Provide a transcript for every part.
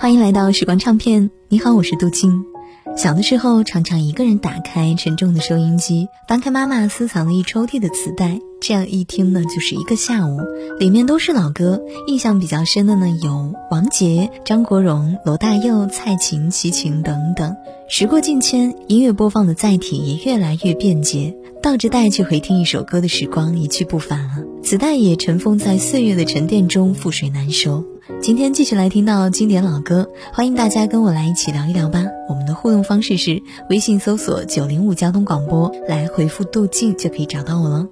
欢迎来到时光唱片，你好，我是杜静。小的时候，常常一个人打开沉重的收音机，翻开妈妈私藏的一抽屉的磁带，这样一听呢，就是一个下午，里面都是老歌。印象比较深的呢，有王杰、张国荣、罗大佑、蔡琴、齐秦等等。时过境迁，音乐播放的载体也越来越便捷，倒着带去回听一首歌的时光一去不返了。磁带也尘封在岁月的沉淀中，覆水难收。今天继续来听到经典老歌，欢迎大家跟我来一起聊一聊吧。我们的互动方式是微信搜索九零五交通广播，来回复“杜静”就可以找到我了。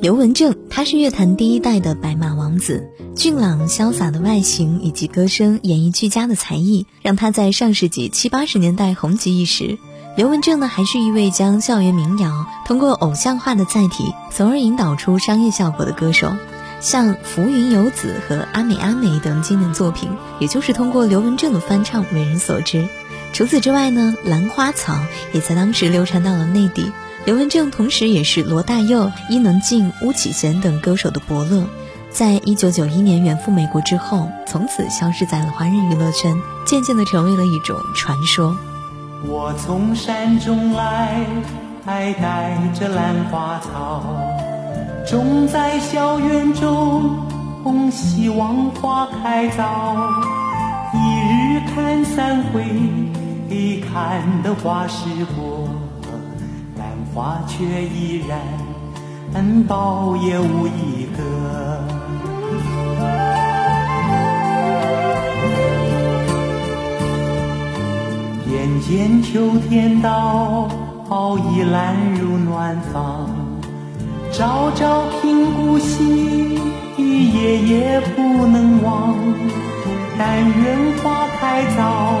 刘文正，他是乐坛第一代的白马王子，俊朗潇洒的外形以及歌声演绎俱佳的才艺，让他在上世纪七八十年代红极一时。刘文正呢，还是一位将校园民谣通过偶像化的载体，从而引导出商业效果的歌手。像《浮云游子》和《阿美阿美》等经典作品，也就是通过刘文正的翻唱为人所知。除此之外呢，《兰花草》也在当时流传到了内地。刘文正同时也是罗大佑、伊能静、巫启贤等歌手的伯乐。在一九九一年远赴美国之后，从此消失在了华人娱乐圈，渐渐的成为了一种传说。我从山中来，还带着兰花草。种在校园中，希望花开早。一日看三回，看得花时过，兰花却依然苞也无一个。眼见秋天到，已揽入暖房。朝朝频顾惜，夜夜不能忘。但愿花开早，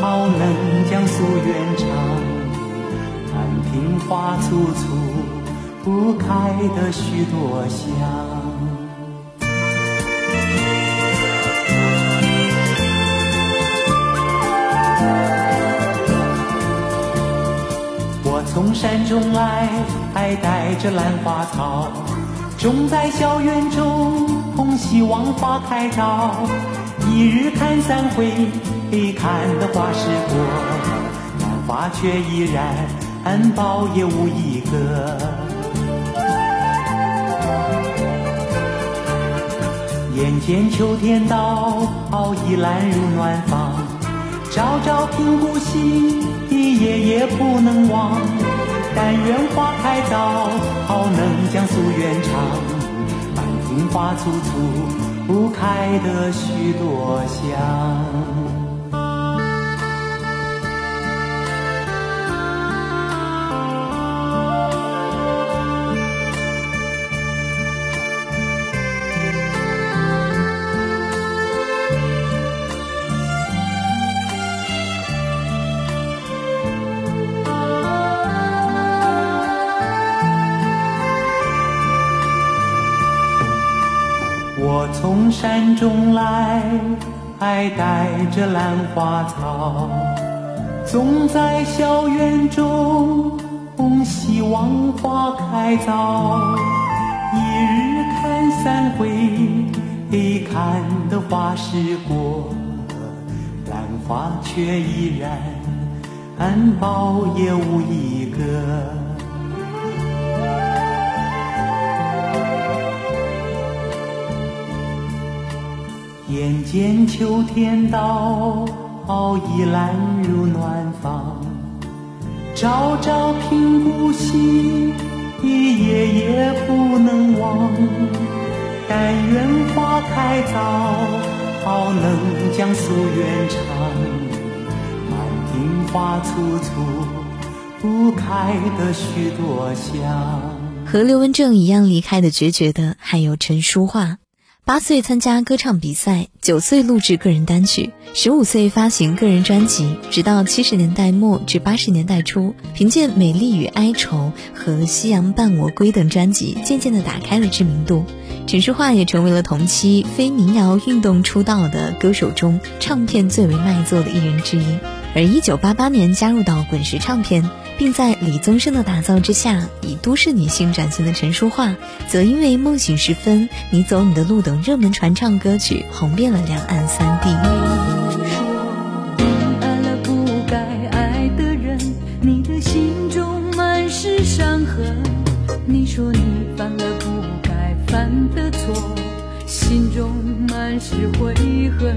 好能将夙愿偿。但听花簇簇，不开的许多香。从山中来。还带着兰花草，种在校园中，希望花开早。一日看三回，看得花时过，兰花却依然苞也无一个。眼见秋天到，已揽入暖房，朝朝频顾惜，夜夜不能忘。但愿花开早，好能将夙愿偿。满庭花簇簇，不开的许多香。山中来，还带着兰花草，种在校园中，希望花开早。一日看三回，看得花时过，兰花却依然苞也无一个。眼见秋天到，已揽入暖房。朝朝听故稀，夜夜不能忘。但愿花开早，好能将夙愿偿。满庭花簇簇，不开的许多香。和刘文正一样离开的决绝的，还有陈淑桦。八岁参加歌唱比赛，九岁录制个人单曲，十五岁发行个人专辑，直到七十年代末至八十年代初，凭借《美丽与哀愁》和《夕阳伴我归》等专辑，渐渐地打开了知名度。陈淑桦也成为了同期非民谣运动出道的歌手中唱片最为卖座的艺人之一。而一九八八年加入到滚石唱片。并在李宗盛的打造之下，以都市女性转型的陈淑桦，则因为《梦醒时分》《你走你的路》等热门传唱歌曲，红遍了两岸三地。你说你爱了不该爱的人，你的心中满是伤痕。你说你犯了不该犯的错，心中满是悔恨。